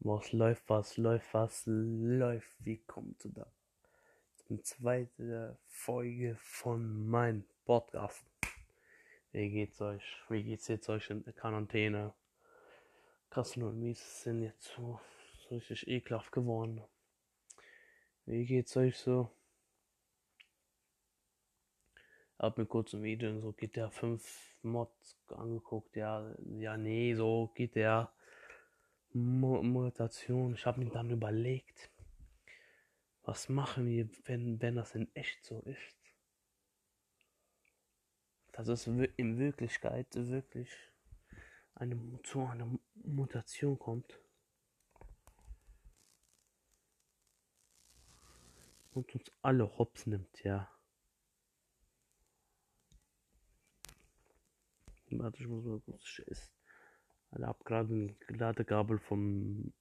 Was läuft, was läuft, was läuft? Wie kommt du da? Zum zweiten Folge von meinem Podcast. Wie geht's euch? Wie geht's jetzt euch in der Quarantäne? Kassen und Mies sind jetzt so, so richtig ekelhaft geworden. Wie geht's euch so? Hab mir kurz ein Video in so GTA 5 Mods angeguckt. Ja, ja, nee, so GTA Mutation. Ich habe mir dann überlegt, was machen wir, wenn, wenn das in echt so ist? Dass es in Wirklichkeit wirklich eine, zu einer Mutation kommt. Und uns alle hops nimmt, ja. Warte, ich muss mal kurz schießen. Alter, hab gerade ein Ladekabel vom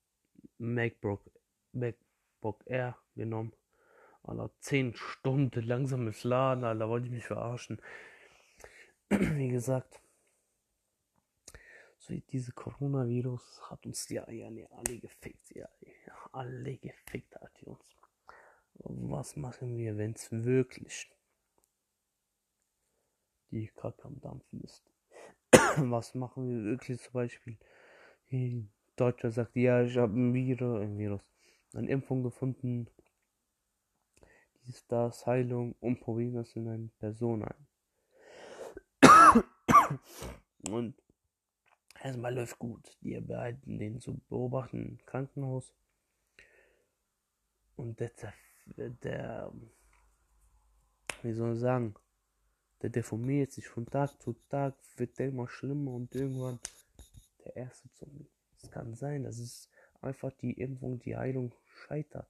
MacBook, MacBook Air genommen. Alter, 10 Stunden langsames Laden, Alter, wollte ich mich verarschen. Wie gesagt, so diese Coronavirus hat uns ja, ja nee, alle gefickt, ja, alle gefickt hat die uns. Was machen wir, wenn es wirklich die Kacke am Dampfen ist? was machen wir wirklich zum Beispiel? Ein Deutscher sagt, ja, ich habe ein Virus, ein Virus, eine Impfung gefunden, dies, das, Heilung und probieren das in eine Person ein. Und erstmal läuft gut. Die behalten den zu beobachten im Krankenhaus. Und der, der, wie soll ich sagen, der deformiert sich von Tag zu Tag, wird der immer schlimmer und irgendwann der erste Zombie. Es kann sein, dass es einfach die Impfung, die Heilung scheitert.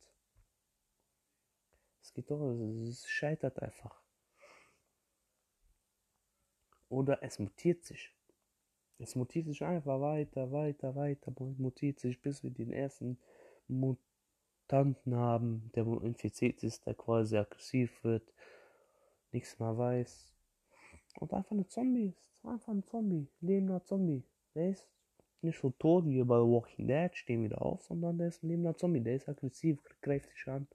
Es geht doch, es scheitert einfach. Oder es mutiert sich. Es mutiert sich einfach weiter, weiter, weiter, mutiert sich, bis wir den ersten Mutanten haben, der infiziert ist, der quasi aggressiv wird, nichts mehr weiß, und einfach ein Zombie ist. Einfach ein Zombie. Lebender Zombie. Der ist nicht so tot wie bei Walking Dead, stehen wieder auf, sondern der ist ein lebender Zombie. Der ist aggressiv, greift dich an.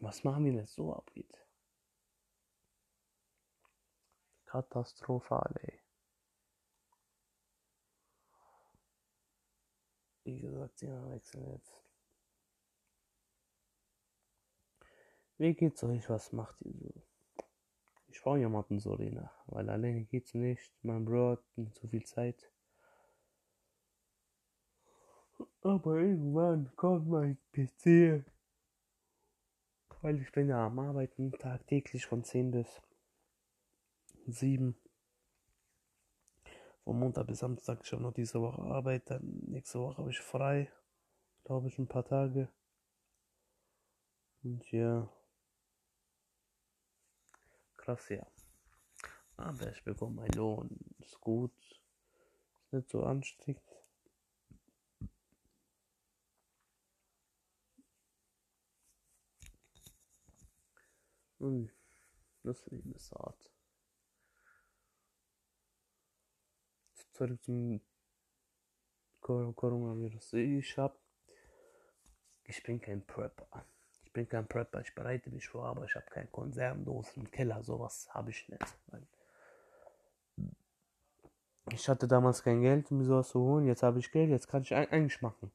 Was machen wir, wenn es so abgeht? Katastrophal, ey. Wie gesagt, ja, wechseln jetzt. Wie geht's euch? Was macht ihr so? Ich brauche jemanden so, Lena. Weil alleine geht's nicht. Mein Bro hat nicht so viel Zeit. Aber irgendwann kommt mein PC. Weil ich bin ja am Arbeiten tagtäglich von 10 bis 7. Von Montag bis Samstag schon noch diese Woche Arbeit. Dann nächste Woche habe ich frei. Glaube ich ein paar Tage. Und ja krass, ja. Aber ich bekomme meinen Lohn. Ist gut. Ist nicht so anstrengend. Und das Leben ist hart. Zurück zum Coronavirus. Ich hab. Ich bin kein Prepper bin kein Prepper, ich bereite mich vor, aber ich habe keine Konservendosen, Keller, sowas habe ich nicht. Ich hatte damals kein Geld, um sowas zu holen. Jetzt habe ich Geld, jetzt kann ich eigentlich machen.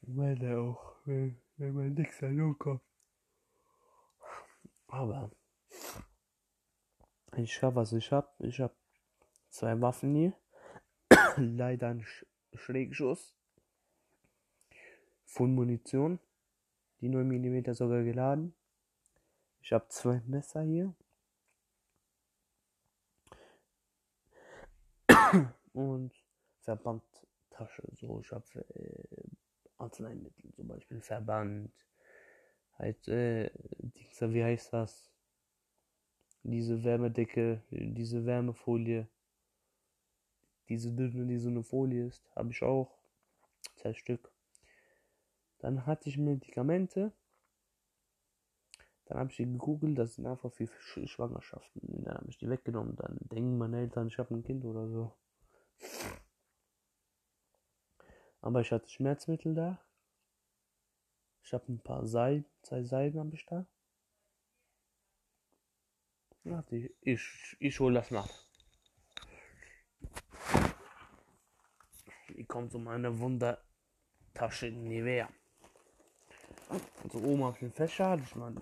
Weil er auch, wenn, wenn man nichts an. Aber ich habe, was ich habe. Ich habe zwei Waffen hier. Leider ein Sch Schrägschuss Pfund Munition, die 9 mm sogar geladen. Ich habe zwei Messer hier. Und Verbandtasche, so ich habe äh, Arzneimittel, zum Beispiel Verband, halt, äh, wie heißt das? Diese Wärmedecke, diese Wärmefolie, diese dünne, die so eine Folie ist, habe ich auch. Zwei Stück. Dann hatte ich Medikamente. Dann habe ich gegoogelt, das sind einfach für Schwangerschaften. Dann habe ich die weggenommen. Dann denken meine Eltern, ich habe ein Kind oder so. Aber ich hatte Schmerzmittel da. Ich habe ein paar Salben, zwei Salben habe ich da. Ich, ich, ich hole das nach. Hier kommt so meine Wundertasche in Nivea. Also oben auf dem Fächer hatte ich mal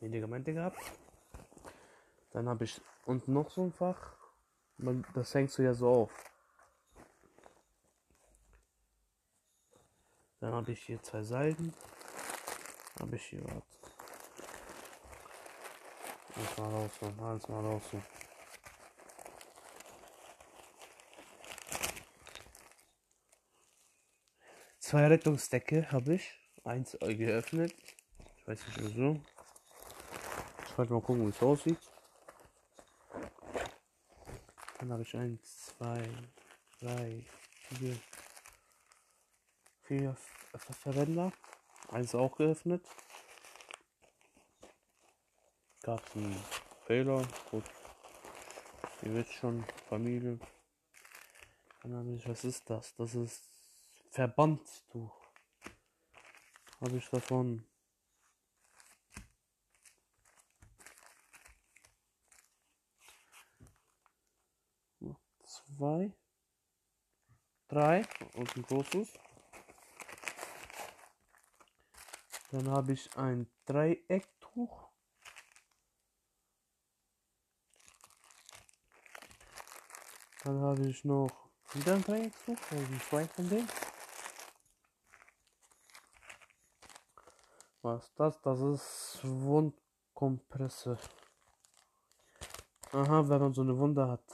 Medikamente gehabt. Dann habe ich unten noch so ein Fach. Das hängst du ja so auf. Dann habe ich hier zwei Seiten. Habe ich hier was. Eins mal raus, eins mal raus. Zwei Rettungsdecke habe ich. Eins geöffnet. Ich weiß nicht wieso. Ich wollte mal gucken, wie es aussieht. Dann habe ich eins, zwei, drei, vier, vier Verwender. Eins auch geöffnet. Gab es einen Fehler. Gut. Ihr wisst schon, Familie. Was ist das? Das ist Verbandstuch. Habe ich davon. Zwei. Drei und ein großes. Dann habe ich ein Dreiecktuch. Dann habe ich noch wieder ein Dreiecktuch, also zwei von denen. Was das? Das ist Wundkompresse. Aha, wenn man so eine Wunde hat.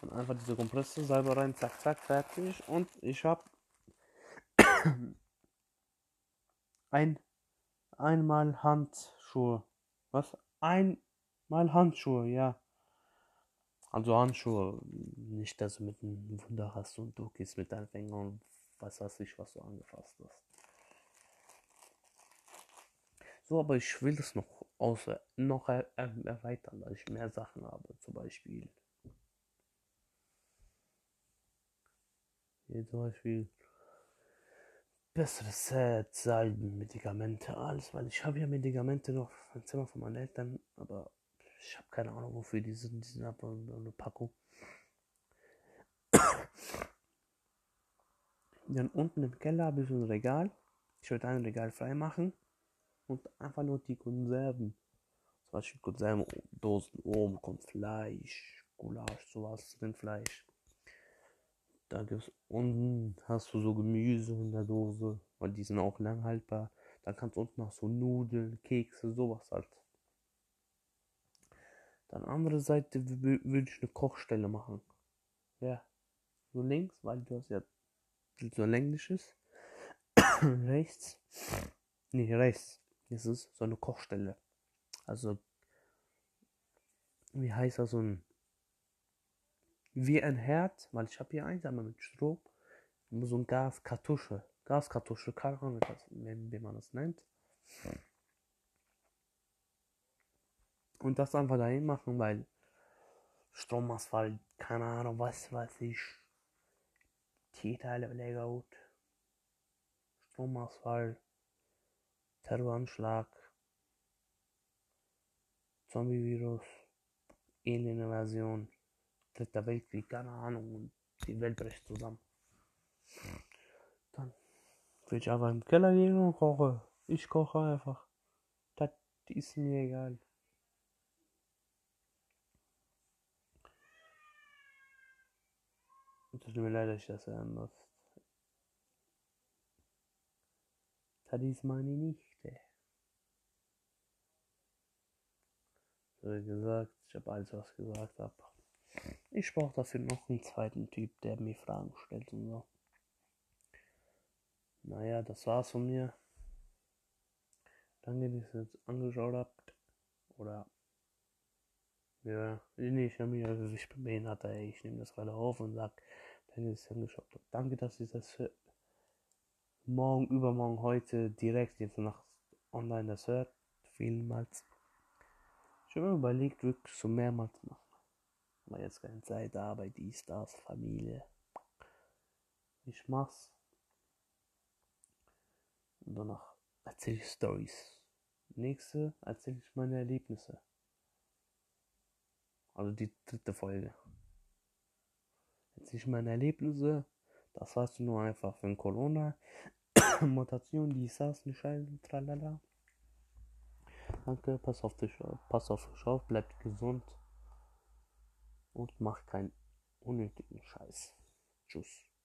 Und einfach diese Kompresse selber rein, zack, zack, fertig. Und ich habe ein einmal Handschuhe. Was? Einmal Handschuhe, ja. Also Handschuhe, nicht, dass du mit einem Wunder hast und du gehst mit deinen Fingern und was weiß ich, was du angefasst hast. So, aber ich will das noch außer noch er, er, erweitern, dass ich mehr Sachen habe, zum Beispiel. Hier zum Beispiel bessere Set, Salben, Medikamente, alles, weil ich habe ja Medikamente noch im Zimmer von meinen Eltern, aber ich habe keine Ahnung, wofür die sind. Die sind aber eine Packung. Dann unten im Keller habe ich so ein Regal. Ich würde ein Regal frei machen und einfach nur die Konserven. Zum Beispiel Konservendosen oben kommt Fleisch, Gulasch, sowas, Rindfleisch. Da gibt's unten hast du so Gemüse in der Dose, weil die sind auch lang haltbar. Dann kannst du unten noch so Nudeln, Kekse, sowas halt. Dann andere Seite würde ich eine Kochstelle machen. Ja. So links, weil du hast ja so länglich ist. rechts. Nee, rechts. Das ist so eine Kochstelle. Also, wie heißt das so ein wie ein Herd, weil ich habe hier eins, aber mit Strom, so ein Gaskartusche, Gaskartusche, keine Ahnung, wie man das nennt. Und das einfach dahin machen, weil Stromausfall, keine Ahnung, was weiß ich, Tierteile lecker gut, Stromausfall, Terroranschlag, Zombie-Virus, Alien-Invasion. Dritter Weltkrieg, keine Ahnung, und die Welt bricht zusammen. Dann will ich einfach im Keller gehen und koche. Ich koche einfach. Das ist mir egal. Tut mir leid, dass ich das muss. Das ist meine Nichte. Gesagt, ich habe alles, was gesagt habe. Ich brauche dafür noch einen zweiten Typ, der mir Fragen stellt und so. Naja, das war's von mir. Danke, dass ihr es angeschaut habt. Oder. Ja, nee, ich habe mir, ich bin behindert. Ich nehme das gerade auf und sag, danke, dass ihr es angeschaut habt. Danke, dass ihr das für morgen, übermorgen, heute direkt jetzt nach online das hört. Vielmals. Ich habe mir überlegt, wirklich so mehrmals machen. mal jetzt keine Zeit, Arbeit, dies, das, Familie. Ich mach's. Und danach erzähle ich Stories. Nächste erzähle ich meine Erlebnisse. Also die dritte Folge. Erzähle ich meine Erlebnisse. Das war's nur einfach für Corona. Mutation, die nicht ein, tralala. Danke, pass auf dich, pass auf dich auf, bleibt gesund und mach keinen unnötigen Scheiß. Tschüss.